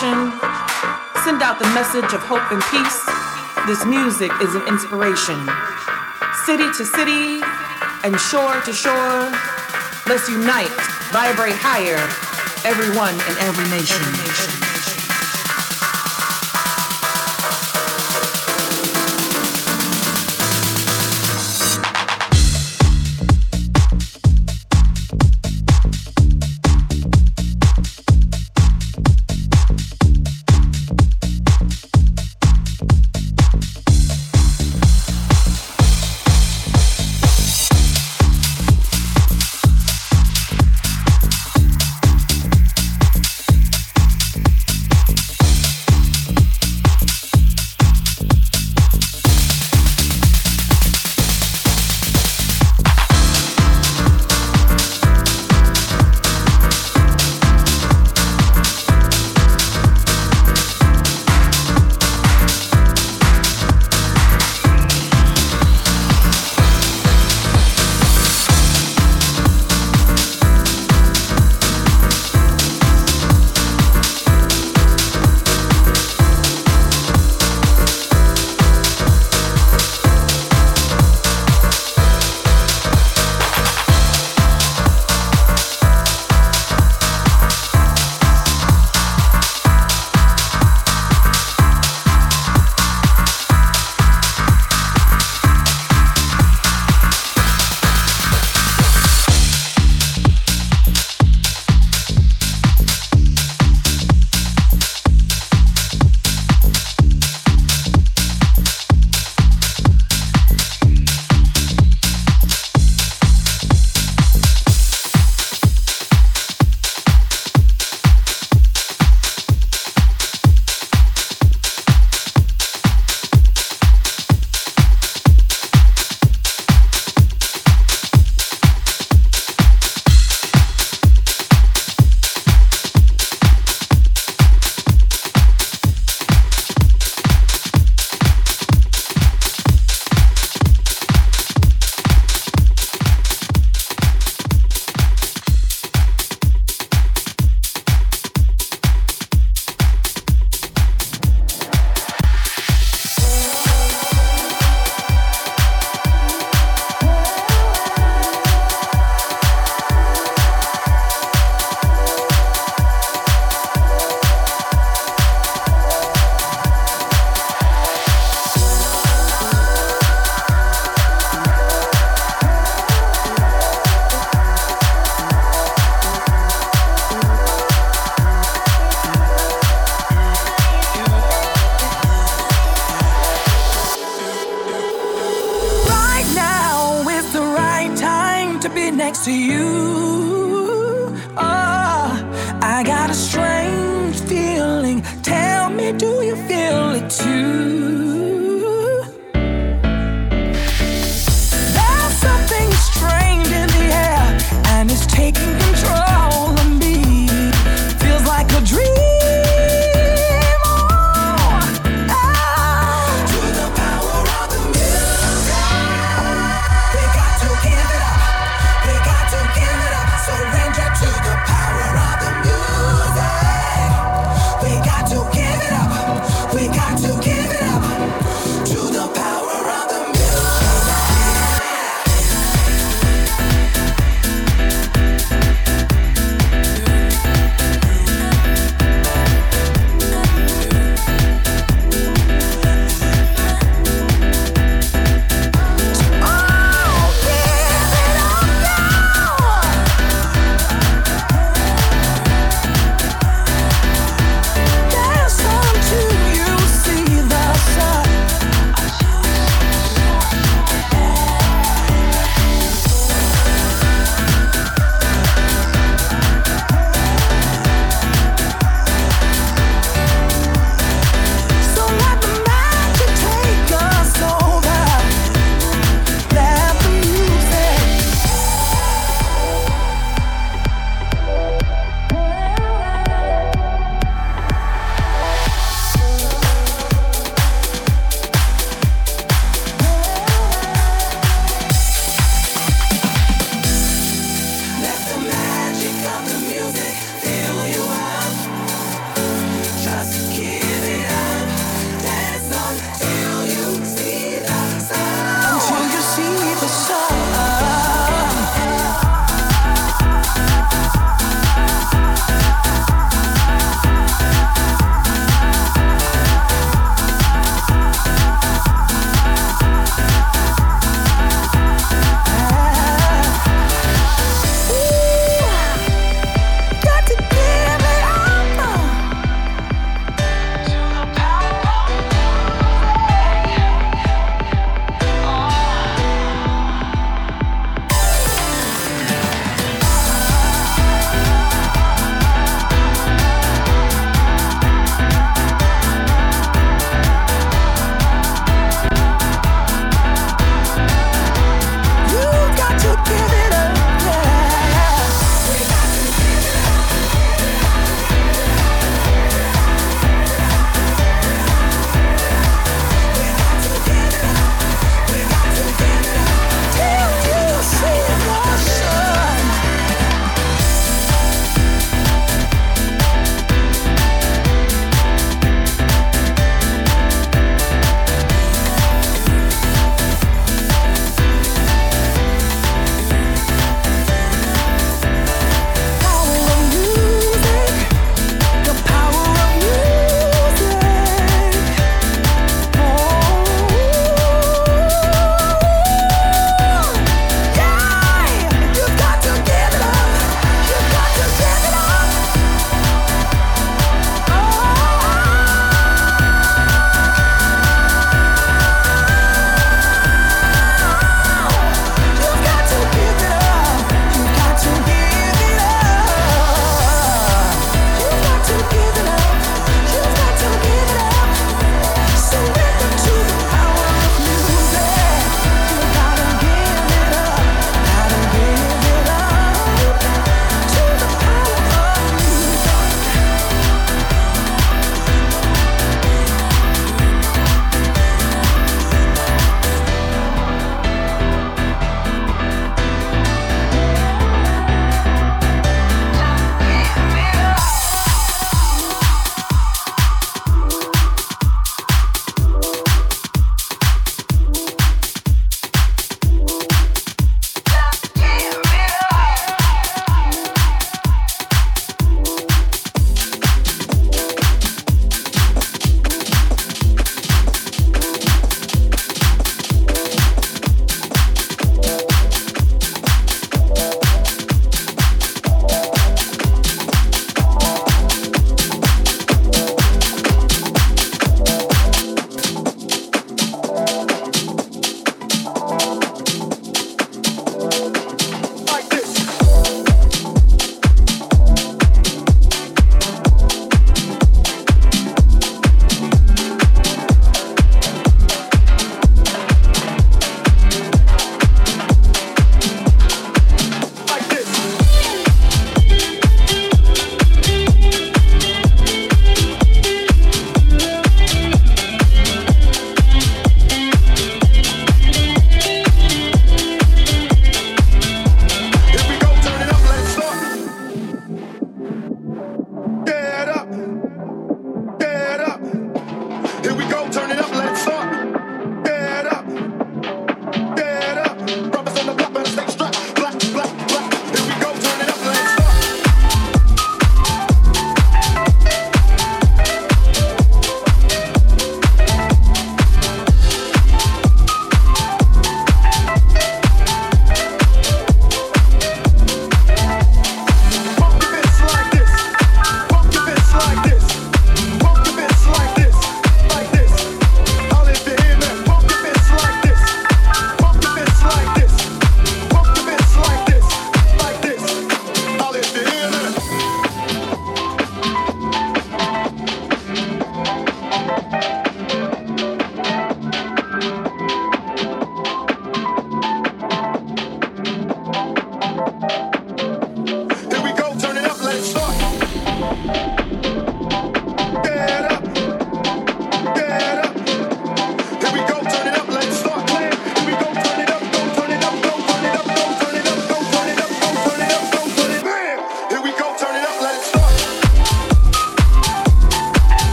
Send out the message of hope and peace. This music is an inspiration. City to city and shore to shore. Let's unite, vibrate higher, everyone in every nation. Every nation.